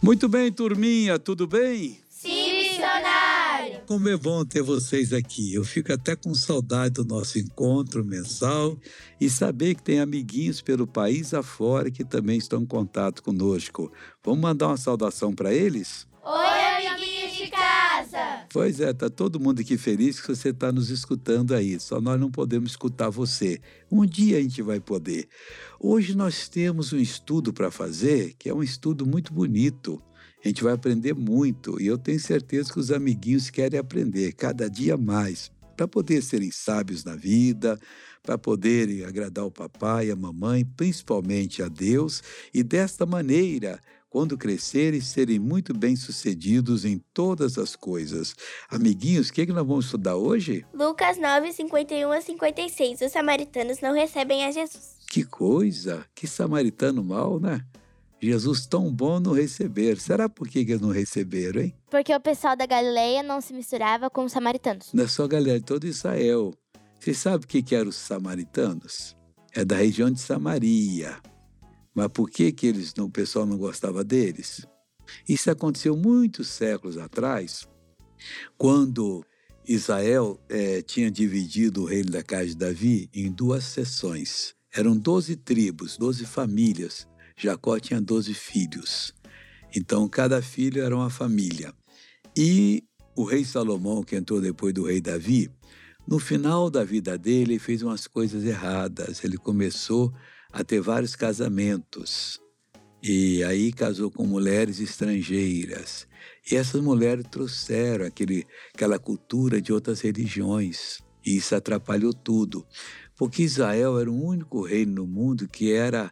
Muito bem, turminha, tudo bem? Sim, missionário! Como é bom ter vocês aqui. Eu fico até com saudade do nosso encontro mensal e saber que tem amiguinhos pelo país afora que também estão em contato conosco. Vamos mandar uma saudação para eles? Oi, Pois é, tá todo mundo aqui feliz que você está nos escutando aí. Só nós não podemos escutar você. Um dia a gente vai poder. Hoje nós temos um estudo para fazer que é um estudo muito bonito. A gente vai aprender muito e eu tenho certeza que os amiguinhos querem aprender cada dia mais para poder serem sábios na vida, para poderem agradar o papai, a mamãe, principalmente a Deus, e desta maneira quando crescerem, serem muito bem-sucedidos em todas as coisas. Amiguinhos, o que, é que nós vamos estudar hoje? Lucas 9, 51 a 56. Os samaritanos não recebem a Jesus. Que coisa! Que samaritano mal, né? Jesus tão bom não receber. Será por que eles não receberam, hein? Porque o pessoal da Galileia não se misturava com os samaritanos. Não é só galera, todo Israel. Você sabe o que, eram os samaritanos? É da região de Samaria. Mas por que, que eles, o pessoal não gostava deles? Isso aconteceu muitos séculos atrás, quando Israel é, tinha dividido o reino da casa de Davi em duas seções. Eram doze tribos, doze famílias. Jacó tinha doze filhos. Então, cada filho era uma família. E o rei Salomão, que entrou depois do rei Davi, no final da vida dele, ele fez umas coisas erradas. Ele começou a ter vários casamentos. E aí casou com mulheres estrangeiras. E essas mulheres trouxeram aquele, aquela cultura de outras religiões. E isso atrapalhou tudo. Porque Israel era o único reino no mundo que era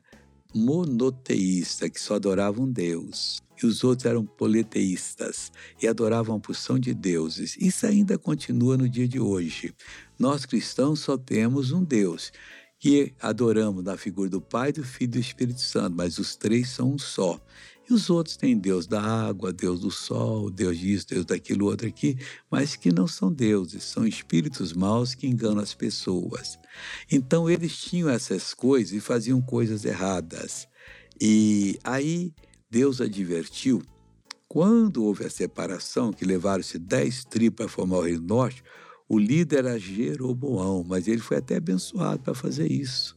monoteísta, que só adorava um Deus. E os outros eram politeístas e adoravam uma porção de deuses. Isso ainda continua no dia de hoje. Nós cristãos só temos um Deus que adoramos na figura do Pai, do Filho e do Espírito Santo, mas os três são um só. E os outros têm Deus da água, Deus do sol, Deus disso, Deus daquilo outro aqui, mas que não são deuses, são espíritos maus que enganam as pessoas. Então eles tinham essas coisas e faziam coisas erradas. E aí Deus advertiu, quando houve a separação, que levaram-se dez tribos para formar o Reino Norte, o líder era Jeroboão, mas ele foi até abençoado para fazer isso,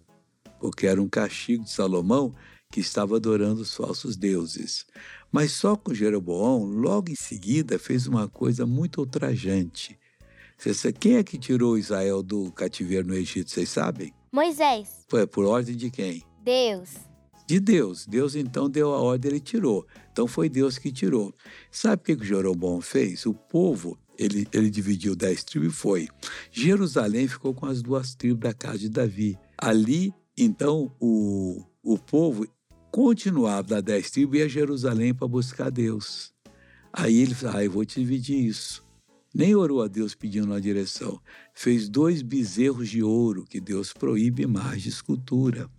porque era um castigo de Salomão que estava adorando os falsos deuses. Mas só com Jeroboão, logo em seguida, fez uma coisa muito ultrajante. Quem é que tirou Israel do cativeiro no Egito, vocês sabem? Moisés. Foi por ordem de quem? Deus. De Deus. Deus então deu a ordem, ele tirou. Então foi Deus que tirou. Sabe o que, que Jeroboão fez? O povo ele, ele dividiu dez tribos e foi. Jerusalém ficou com as duas tribos da casa de Davi. Ali, então, o, o povo continuava da dez tribos e ia a Jerusalém para buscar Deus. Aí ele falou, ah, eu vou te dividir isso. Nem orou a Deus pedindo uma direção. Fez dois bezerros de ouro, que Deus proíbe mais de escultura.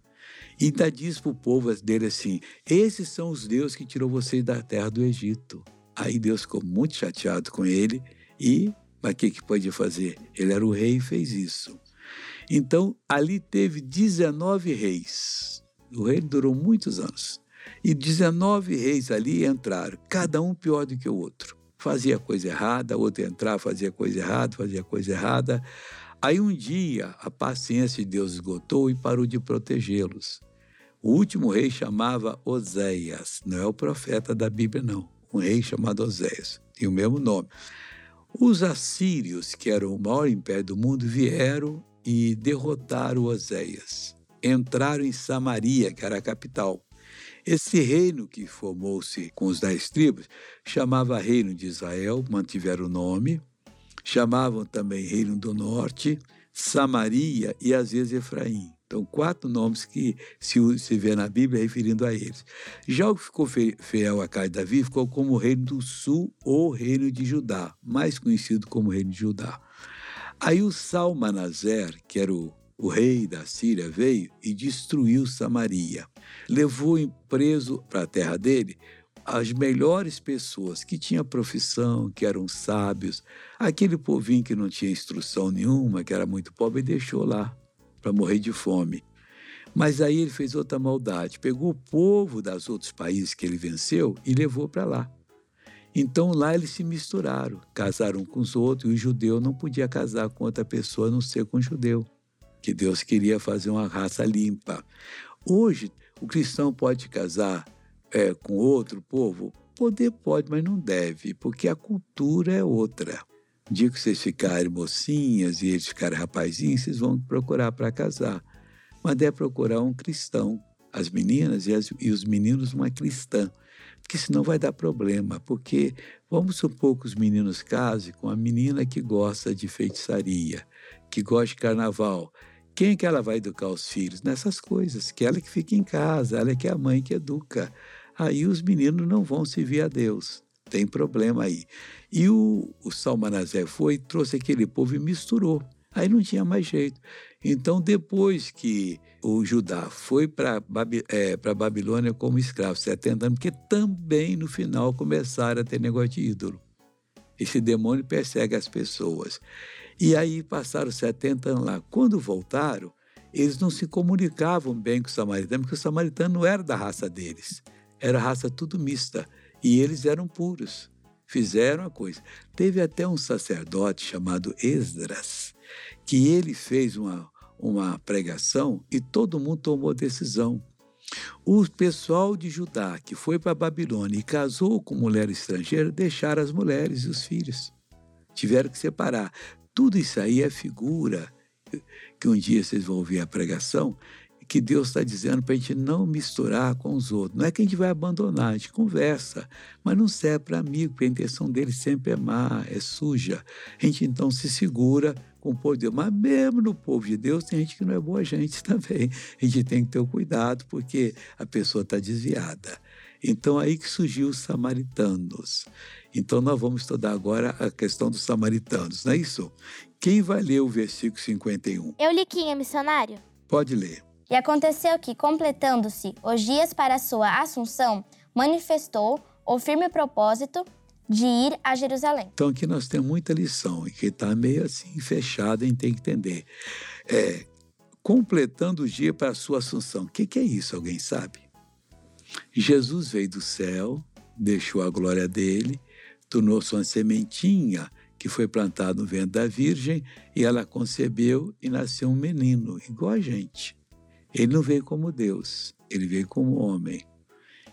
E ainda disse para o povo dele assim: Esses são os deuses que tirou vocês da terra do Egito. Aí Deus ficou muito chateado com ele e, mas o que, que podia fazer? Ele era o rei e fez isso. Então, ali teve 19 reis. O rei durou muitos anos. E 19 reis ali entraram, cada um pior do que o outro. Fazia coisa errada, outro entrava, fazia coisa errada, fazia coisa errada. Aí um dia a paciência de Deus esgotou e parou de protegê-los. O último rei chamava Oséias, não é o profeta da Bíblia, não. Um rei chamado Oséias, tem o mesmo nome. Os assírios, que eram o maior império do mundo, vieram e derrotaram Oséias. Entraram em Samaria, que era a capital. Esse reino que formou-se com os dez tribos chamava Reino de Israel, mantiveram o nome, chamavam também Reino do Norte, Samaria e às vezes Efraim. Então, quatro nomes que se, se vê na Bíblia referindo a eles. Já o que ficou fiel a casa de Davi ficou como Reino do Sul ou Reino de Judá, mais conhecido como Reino de Judá. Aí o Salmanazer, que era o, o rei da Síria, veio e destruiu Samaria. Levou preso para a terra dele as melhores pessoas que tinham profissão, que eram sábios, aquele povinho que não tinha instrução nenhuma, que era muito pobre, deixou lá para morrer de fome. Mas aí ele fez outra maldade, pegou o povo dos outros países que ele venceu e levou para lá. Então lá eles se misturaram, casaram com os outros, e o judeu não podia casar com outra pessoa a não ser com o judeu, que Deus queria fazer uma raça limpa. Hoje, o cristão pode casar é, com outro povo? Poder pode, mas não deve, porque a cultura é outra. Dia que vocês ficarem mocinhas e eles ficarem rapazinhos, vocês vão procurar para casar. Mas deve procurar um cristão, as meninas e, as, e os meninos uma cristã porque senão vai dar problema. Porque vamos supor que os meninos casem com a menina que gosta de feitiçaria, que gosta de carnaval. Quem é que ela vai educar os filhos? Nessas coisas, que ela que fica em casa, ela é que é a mãe que educa. Aí os meninos não vão servir a Deus. Tem problema aí. E o, o Salmanazé foi, trouxe aquele povo e misturou. Aí não tinha mais jeito. Então, depois que o Judá foi para é, a Babilônia como escravo, 70 anos, porque também no final começaram a ter negócio de ídolo. Esse demônio persegue as pessoas. E aí passaram 70 anos lá. Quando voltaram, eles não se comunicavam bem com os samaritanos, porque os samaritanos não eram da raça deles. Era raça tudo mista. E eles eram puros. Fizeram a coisa. Teve até um sacerdote chamado Esdras, que ele fez uma, uma pregação e todo mundo tomou decisão. O pessoal de Judá que foi para Babilônia e casou com mulher estrangeira deixaram as mulheres e os filhos. Tiveram que separar. Tudo isso aí é figura que um dia vocês vão ouvir a pregação que Deus está dizendo para a gente não misturar com os outros. Não é que a gente vai abandonar, a gente conversa, mas não serve para amigo, porque a intenção dele sempre é má, é suja. A gente então se segura com o povo de Deus. Mas mesmo no povo de Deus tem gente que não é boa gente também. A gente tem que ter o cuidado, porque a pessoa está desviada. Então aí que surgiu os samaritanos. Então nós vamos estudar agora a questão dos samaritanos, não é isso? Quem vai ler o versículo 51? Eu li quem é missionário? Pode ler. E aconteceu que, completando-se os dias para a sua assunção, manifestou o firme propósito de ir a Jerusalém. Então aqui nós temos muita lição, e que está meio assim fechado, a gente tem que entender. É, completando o dia para a sua assunção. O que, que é isso? Alguém sabe? Jesus veio do céu, deixou a glória dele, tornou-se uma sementinha que foi plantada no ventre da Virgem e ela concebeu e nasceu um menino, igual a gente. Ele não veio como Deus, ele veio como homem.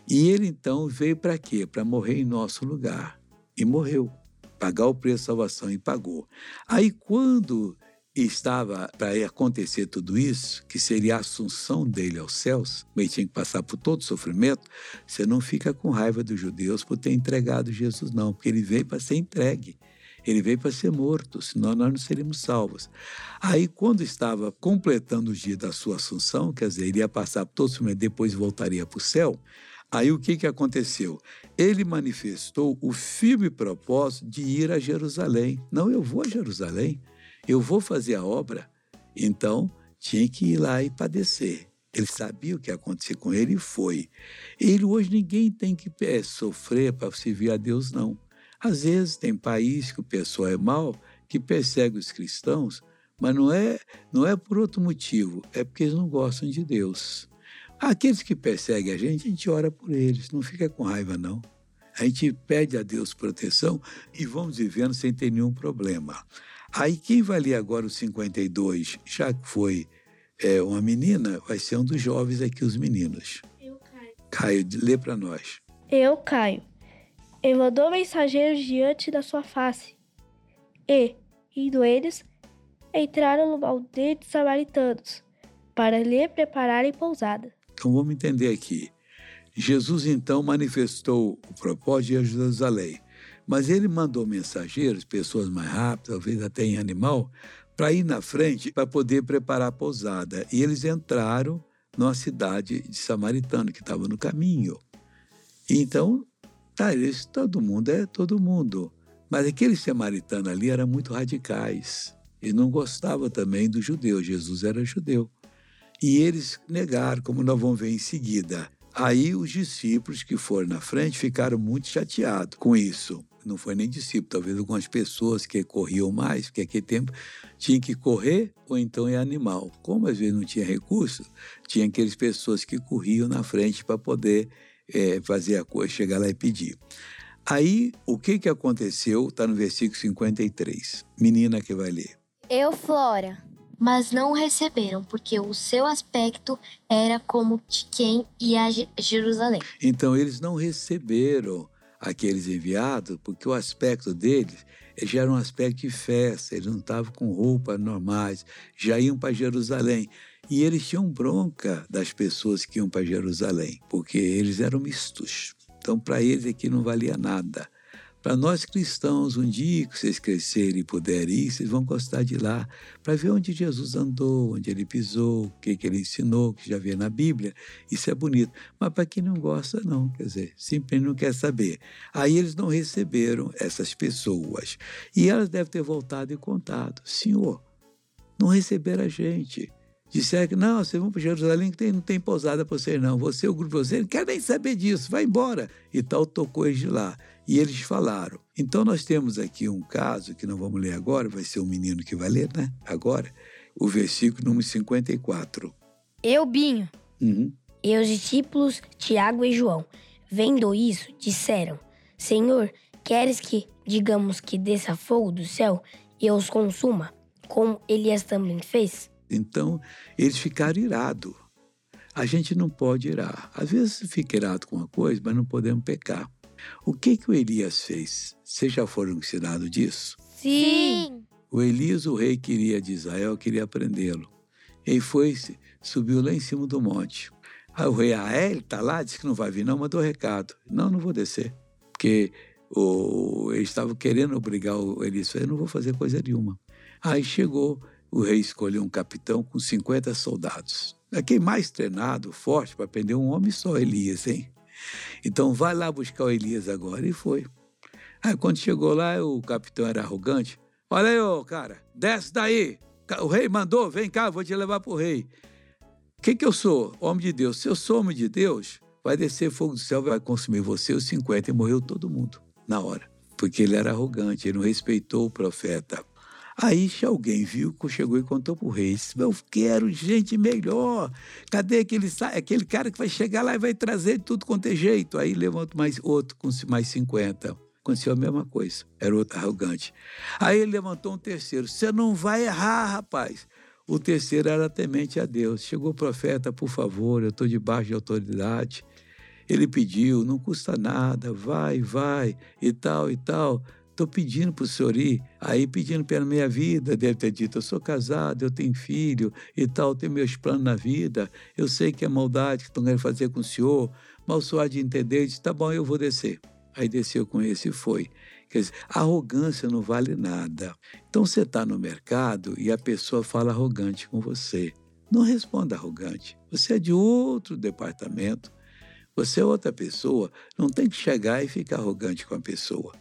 E ele então veio para quê? Para morrer em nosso lugar. E morreu. Pagar o preço da salvação e pagou. Aí quando estava para acontecer tudo isso, que seria a assunção dele aos céus, ele tinha que passar por todo o sofrimento, você não fica com raiva dos judeus por ter entregado Jesus, não, porque ele veio para ser entregue. Ele veio para ser morto, senão nós não seríamos salvos. Aí, quando estava completando o dia da sua assunção, quer dizer, ele ia passar por todo sofrimento, depois voltaria para o céu, Aí o que, que aconteceu? Ele manifestou o firme propósito de ir a Jerusalém. Não, eu vou a Jerusalém, eu vou fazer a obra. Então, tinha que ir lá e padecer. Ele sabia o que ia acontecer com ele e foi. Ele hoje ninguém tem que é, sofrer para servir a Deus, não. Às vezes tem país que o pessoal é mau, que persegue os cristãos, mas não é, não é por outro motivo, é porque eles não gostam de Deus. Aqueles que perseguem a gente, a gente ora por eles, não fica com raiva, não. A gente pede a Deus proteção e vamos vivendo sem ter nenhum problema. Aí quem vai ler agora o 52, já que foi é, uma menina, vai ser um dos jovens aqui, os meninos. Eu, Caio. Caio, lê para nós. Eu, Caio, e mandou mensageiros diante da sua face. E, indo eles, entraram no aldeia de samaritanos, para lhe prepararem pousada. Então vamos entender aqui. Jesus então manifestou o propósito de Jerusalém, mas ele mandou mensageiros, pessoas mais rápidas, talvez até em animal, para ir na frente para poder preparar a pousada. E eles entraram numa cidade de Samaritano que estava no caminho. Então Tá, eles, todo mundo é todo mundo. Mas aqueles samaritanos ali eram muito radicais. E não gostavam também do judeu. Jesus era judeu. E eles negaram, como nós vamos ver em seguida. Aí os discípulos que foram na frente ficaram muito chateados com isso. Não foi nem discípulo, talvez algumas pessoas que corriam mais, porque aquele tempo tinha que correr ou então é animal. Como às vezes não tinha recurso, tinha aquelas pessoas que corriam na frente para poder é, fazer a coisa, chegar lá e pedir. Aí, o que, que aconteceu? Está no versículo 53. Menina que vai ler. Eu, Flora. Mas não receberam, porque o seu aspecto era como de quem ia a Jerusalém. Então, eles não receberam aqueles enviados, porque o aspecto deles já era um aspecto de festa, eles não estavam com roupas normais, já iam para Jerusalém. E eles tinham bronca das pessoas que iam para Jerusalém, porque eles eram mistos. Então, para eles aqui não valia nada. Para nós cristãos, um dia que vocês crescerem e puderem ir, vocês vão gostar de ir lá para ver onde Jesus andou, onde ele pisou, o que, que ele ensinou, que já vê na Bíblia. Isso é bonito. Mas para quem não gosta, não, quer dizer, simplesmente não quer saber. Aí eles não receberam essas pessoas. E elas devem ter voltado e contado: Senhor, não receberam a gente. Disseram que não, vocês vão para Jerusalém que tem, não tem pousada para vocês, não. Você, o grupo de vocês, não quer nem saber disso, vai embora. E tal, tocou eles de lá. E eles falaram. Então, nós temos aqui um caso que não vamos ler agora, vai ser o um menino que vai ler, né? Agora, o versículo número 54. Eu, Binho, uhum. e os discípulos Tiago e João, vendo isso, disseram: Senhor, queres que digamos que desça fogo do céu e os consuma, como Elias também fez? Então, eles ficaram irados. A gente não pode irar. Às vezes fica irado com uma coisa, mas não podemos pecar. O que que o Elias fez? Vocês já foram ensinados disso? Sim. O Elias, o rei queria de Israel, queria prendê-lo. Ele foi, subiu lá em cima do monte. Aí o rei, ah, é, ele está lá, disse que não vai vir, não, mandou recado. Não, não vou descer. Porque o, eles estavam querendo obrigar o Elias, eu não vou fazer coisa nenhuma. Aí chegou o rei escolheu um capitão com 50 soldados. Aquele mais treinado, forte, para prender um homem só, Elias, hein? Então vai lá buscar o Elias agora. E foi. Aí quando chegou lá, o capitão era arrogante. Olha aí, ô cara, desce daí. O rei mandou, vem cá, vou te levar para o rei. O que, que eu sou? Homem de Deus. Se eu sou homem de Deus, vai descer fogo do céu, vai consumir você, os 50, e morreu todo mundo na hora. Porque ele era arrogante, ele não respeitou o profeta. Aí alguém viu, chegou e contou para o rei. Eu quero gente melhor. Cadê aquele, aquele cara que vai chegar lá e vai trazer tudo quanto é jeito? Aí levanta mais outro com mais 50. Aconteceu a mesma coisa. Era outro arrogante. Aí ele levantou um terceiro. Você não vai errar, rapaz. O terceiro era temente a Deus. Chegou o profeta, por favor, eu estou debaixo de autoridade. Ele pediu, não custa nada, vai, vai, e tal, e tal. Estou pedindo para o senhor ir, aí pedindo pela minha vida, deve ter dito, eu sou casado, eu tenho filho e tal, tenho meus planos na vida, eu sei que é maldade que estão querendo fazer com o senhor, mas o senhor há de entender, disse, tá bom, eu vou descer. Aí desceu com esse e foi. Quer dizer, arrogância não vale nada. Então você está no mercado e a pessoa fala arrogante com você. Não responda arrogante. Você é de outro departamento. Você é outra pessoa. Não tem que chegar e ficar arrogante com a pessoa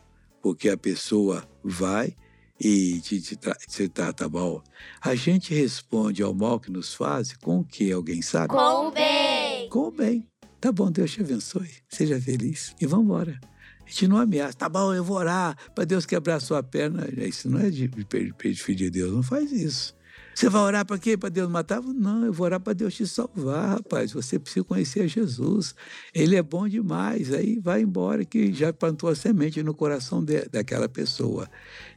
porque a pessoa vai e te, te, tra te trata mal. A gente responde ao mal que nos faz com o que? Alguém sabe? Com o bem. Com o bem. Tá bom, Deus te abençoe. Seja feliz. E vamos embora. A gente não ameaça. Tá bom, eu vou orar para Deus quebrar a sua perna. Isso não é de pedir de Deus. Não faz isso. Você vai orar para quê? Para Deus matar? Não, eu vou orar para Deus te salvar, rapaz. Você precisa conhecer Jesus. Ele é bom demais. Aí vai embora que já plantou a semente no coração de, daquela pessoa.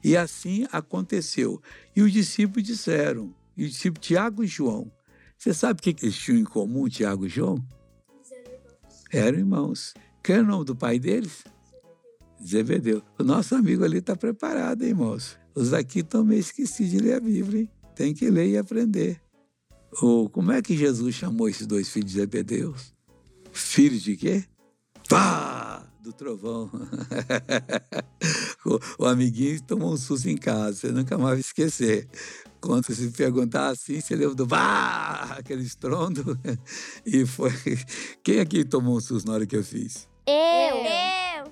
E assim aconteceu. E os discípulos disseram, e os discípulos Tiago e João. Você sabe o que eles tinham em comum, Tiago e João? Eram irmãos. Qual é o nome do pai deles? Zebedeu. O nosso amigo ali está preparado, hein, irmãos? Os aqui estão meio esquecidos de ler a Bíblia, hein? Tem que ler e aprender. Ou como é que Jesus chamou esses dois filhos de Zebedeus? Filhos de quê? Pá! Do trovão. o, o, amiguinho tomou um susto em casa, você nunca mais vai esquecer. Quando se perguntar assim, você lembra do bah! aquele estrondo. E foi. Quem aqui tomou um susto na hora que eu fiz? Eu! Eu!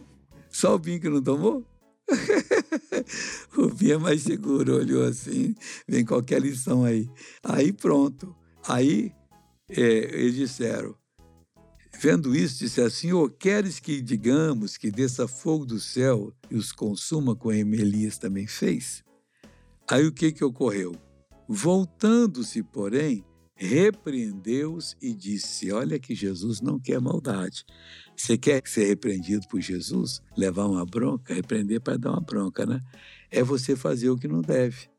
Só o Binho que não tomou? o Bia é mais seguro, olhou assim, vem qualquer lição aí. Aí pronto. Aí é, eles disseram, Vendo isso, disse assim: Senhor, queres que digamos que desça fogo do céu e os consuma como Elias também fez? Aí o que, que ocorreu? Voltando-se, porém, repreendeu-os e disse: Olha que Jesus não quer maldade. Você quer ser repreendido por Jesus? Levar uma bronca? Repreender para dar uma bronca, né? É você fazer o que não deve.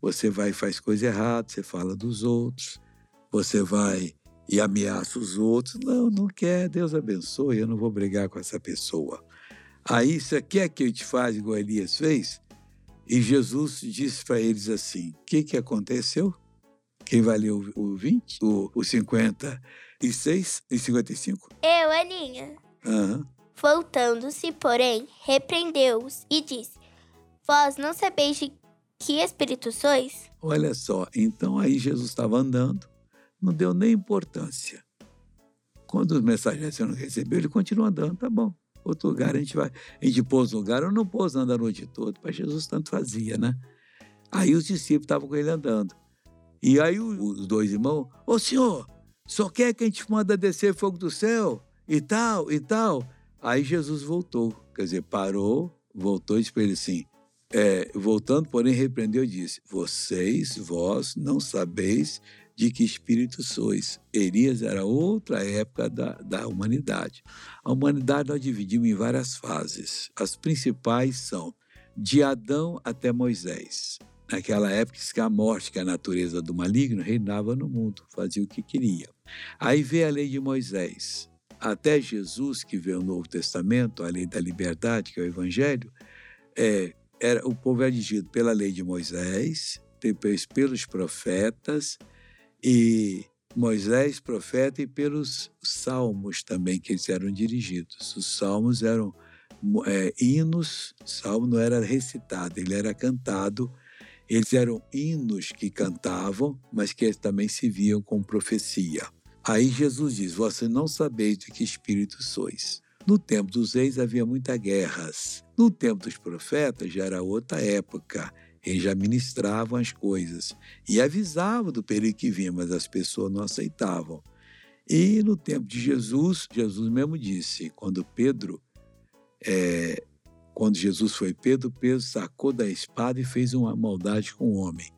Você vai e faz coisa errada, você fala dos outros, você vai e ameaça os outros. Não, não quer, Deus abençoe, eu não vou brigar com essa pessoa. Aí você quer que eu te faça igual Elias fez? E Jesus disse para eles assim: o que, que aconteceu? Quem vai ler o, o 20? O, o 56 e 55? Eu, Aninha. Aham. Voltando-se, porém, repreendeu-os e disse: Vós não sabeis de que espírito sois? Olha só, então aí Jesus estava andando, não deu nem importância. Quando os mensageiros não recebeu, ele continua andando, tá bom. Outro lugar a gente vai, a gente pôs no lugar, ou não pôs andando a noite toda, para Jesus tanto fazia, né? Aí os discípulos estavam com ele andando. E aí os dois irmãos, ô senhor, só quer que a gente manda descer fogo do céu e tal, e tal. Aí Jesus voltou, quer dizer, parou, voltou e disse para ele assim, é, voltando, porém, repreendeu e disse, vocês, vós, não sabeis de que espírito sois. Elias era outra época da, da humanidade. A humanidade nós dividimos em várias fases. As principais são de Adão até Moisés. Naquela época, que a morte, que é a natureza do maligno, reinava no mundo, fazia o que queria. Aí veio a lei de Moisés. Até Jesus, que veio o Novo Testamento, a lei da liberdade, que é o Evangelho, é, era, o povo era dirigido pela lei de Moisés, depois pelos profetas, e Moisés, profeta, e pelos salmos também, que eles eram dirigidos. Os salmos eram é, hinos, salmo não era recitado, ele era cantado eles eram hinos que cantavam, mas que também se viam com profecia. Aí Jesus diz: Você não sabeis de que espírito sois. No tempo dos reis havia muitas guerras. No tempo dos profetas já era outra época. Eles já ministravam as coisas e avisavam do perigo que vinha, mas as pessoas não aceitavam. E no tempo de Jesus, Jesus mesmo disse, quando Pedro é, quando Jesus foi Pedro, Pedro sacou da espada e fez uma maldade com o homem.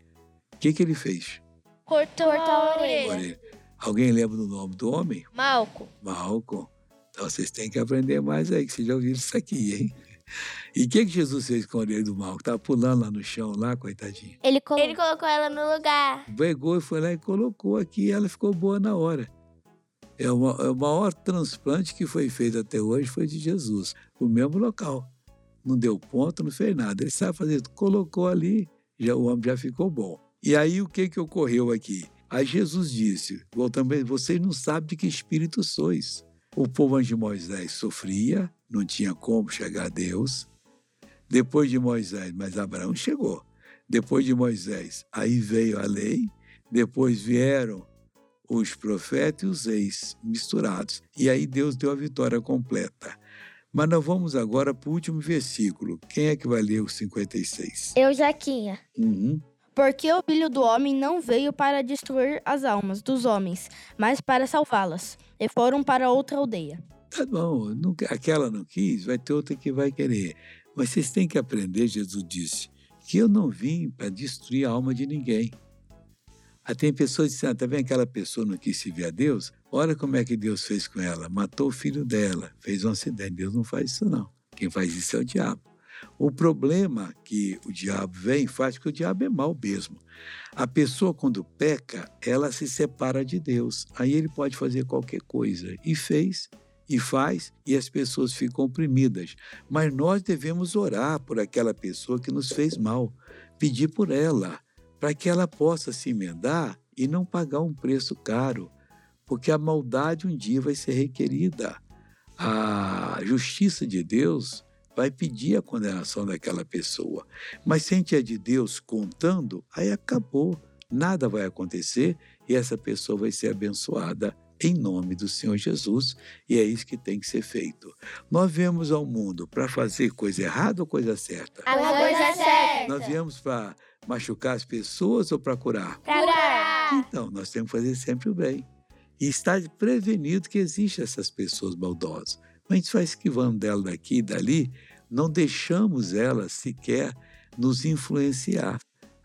O que, que ele fez? Cortou, a orelha. orelha. Alguém lembra do nome do homem? Malco. Malco. Então vocês têm que aprender mais aí, que vocês já ouviram isso aqui, hein? E o que, que Jesus fez com a orelha do Malco? Estava pulando lá no chão, lá, coitadinho. Ele colocou. Ele colocou ela no lugar. Pegou e foi lá e colocou aqui e ela ficou boa na hora. É, uma, é o maior transplante que foi feito até hoje foi de Jesus, o mesmo local não deu ponto, não fez nada. Ele sabe fazer, colocou ali, já, o homem já ficou bom. E aí o que, que ocorreu aqui? Aí Jesus disse, voltando, vocês não sabem de que espírito sois. O povo de Moisés sofria, não tinha como chegar a Deus. Depois de Moisés, mas Abraão chegou. Depois de Moisés, aí veio a lei, depois vieram os profetas e os reis misturados. E aí Deus deu a vitória completa. Mas nós vamos agora para o último versículo. Quem é que vai ler o 56? Eu, Jaquinha. Uhum. Porque o filho do homem não veio para destruir as almas dos homens, mas para salvá-las. E foram para outra aldeia. Tá bom, não, aquela não quis, vai ter outra que vai querer. Mas vocês têm que aprender, Jesus disse, que eu não vim para destruir a alma de ninguém. Aí tem pessoas dizem, ah, tá vendo aquela pessoa não quis servir a Deus? Olha como é que Deus fez com ela. Matou o filho dela, fez um acidente. Deus não faz isso não. Quem faz isso é o diabo. O problema que o diabo vem faz que o diabo é mal mesmo. A pessoa, quando peca, ela se separa de Deus. Aí ele pode fazer qualquer coisa. E fez, e faz, e as pessoas ficam oprimidas. Mas nós devemos orar por aquela pessoa que nos fez mal, pedir por ela para que ela possa se emendar e não pagar um preço caro, porque a maldade um dia vai ser requerida. A justiça de Deus vai pedir a condenação daquela pessoa. Mas se a gente é de Deus contando, aí acabou. Nada vai acontecer e essa pessoa vai ser abençoada em nome do Senhor Jesus, e é isso que tem que ser feito. Nós viemos ao mundo para fazer coisa errada ou coisa certa? A coisa certa. Nós viemos para machucar as pessoas ou para curar? Curar. Então, nós temos que fazer sempre o bem. e está prevenido que existem essas pessoas maldosas. Mas a gente vai esquivando dela daqui e dali, não deixamos ela sequer nos influenciar.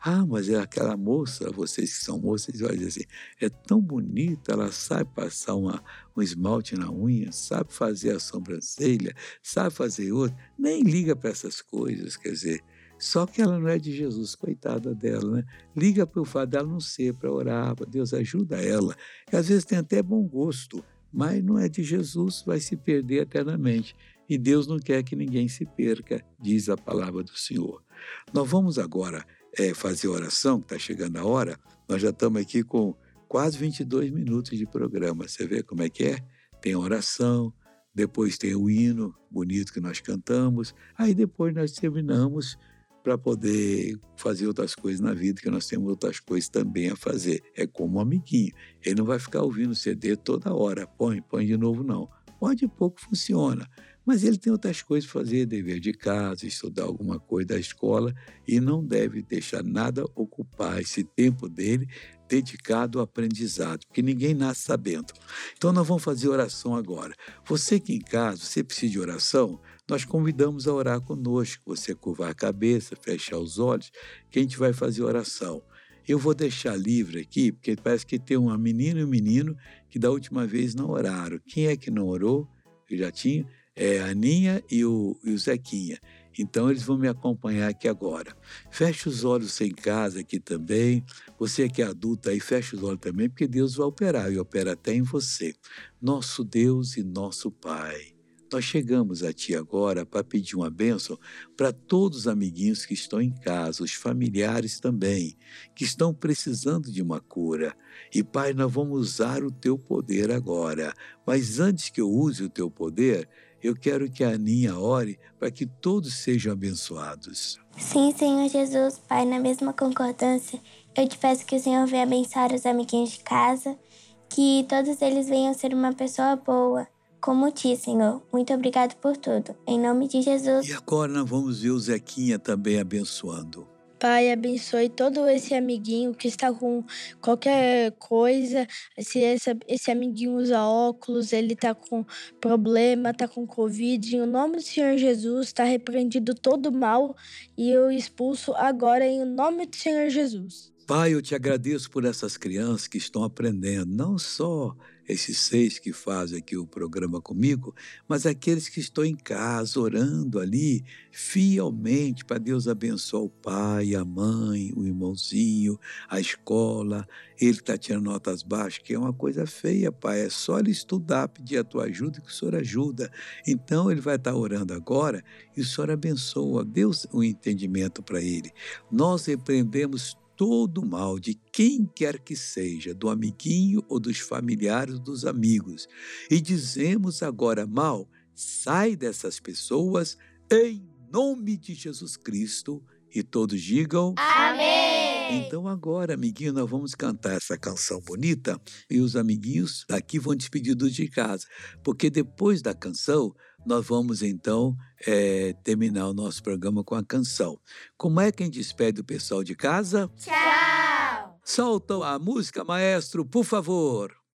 Ah, mas é aquela moça, vocês que são moças, vão dizer assim, é tão bonita, ela sabe passar uma, um esmalte na unha, sabe fazer a sobrancelha, sabe fazer outro, nem liga para essas coisas, quer dizer, só que ela não é de Jesus, coitada dela, né? Liga para o fato dela não ser, para orar, Deus ajuda ela. E às vezes tem até bom gosto, mas não é de Jesus, vai se perder eternamente. E Deus não quer que ninguém se perca, diz a palavra do Senhor. Nós vamos agora é, fazer oração, que está chegando a hora. Nós já estamos aqui com quase 22 minutos de programa. Você vê como é que é? Tem oração, depois tem o hino bonito que nós cantamos, aí depois nós terminamos para poder fazer outras coisas na vida, que nós temos outras coisas também a fazer. É como um amiguinho. Ele não vai ficar ouvindo CD toda hora. Põe, põe de novo, não. Pode pouco funciona. Mas ele tem outras coisas para fazer, dever de casa, estudar alguma coisa da escola e não deve deixar nada ocupar esse tempo dele dedicado ao aprendizado, porque ninguém nasce sabendo. Então nós vamos fazer oração agora. Você que em casa, você precisa de oração, nós convidamos a orar conosco. Você curvar a cabeça, fechar os olhos, que a gente vai fazer oração. Eu vou deixar livre aqui, porque parece que tem uma menina e um menino que da última vez não oraram. Quem é que não orou? Eu já tinha. É a Aninha e o, e o Zequinha. Então eles vão me acompanhar aqui agora. Feche os olhos em casa aqui também. Você que é adulto aí, feche os olhos também, porque Deus vai operar e opera até em você. Nosso Deus e nosso Pai. Nós chegamos a Ti agora para pedir uma bênção para todos os amiguinhos que estão em casa, os familiares também, que estão precisando de uma cura. E, Pai, nós vamos usar o Teu poder agora. Mas antes que eu use o Teu poder, eu quero que a Aninha ore para que todos sejam abençoados. Sim, Senhor Jesus, Pai, na mesma concordância, eu te peço que o Senhor venha abençoar os amiguinhos de casa, que todos eles venham ser uma pessoa boa como ti, Senhor. Muito obrigado por tudo. Em nome de Jesus. E agora nós vamos ver o Zequinha também abençoando. Pai, abençoe todo esse amiguinho que está com qualquer coisa. Se esse, esse amiguinho usa óculos, ele está com problema, está com Covid. Em nome do Senhor Jesus, está repreendido todo mal e eu expulso agora em nome do Senhor Jesus. Pai, eu te agradeço por essas crianças que estão aprendendo, não só esses seis que fazem aqui o programa comigo, mas aqueles que estão em casa orando ali fielmente para Deus abençoar o pai, a mãe, o irmãozinho, a escola. Ele está tirando notas baixas, que é uma coisa feia, pai. É só ele estudar, pedir a tua ajuda que o Senhor ajuda. Então ele vai estar tá orando agora e o Senhor abençoa. Deus o um entendimento para ele. Nós repreendemos todo mal de quem quer que seja, do amiguinho ou dos familiares dos amigos. E dizemos agora, mal, sai dessas pessoas em nome de Jesus Cristo. E todos digam: Amém! Então, agora, amiguinho, nós vamos cantar essa canção bonita e os amiguinhos daqui vão despedir de casa, porque depois da canção nós vamos então é, terminar o nosso programa com a canção. Como é que a gente despede o pessoal de casa? Tchau! Solta a música, maestro, por favor.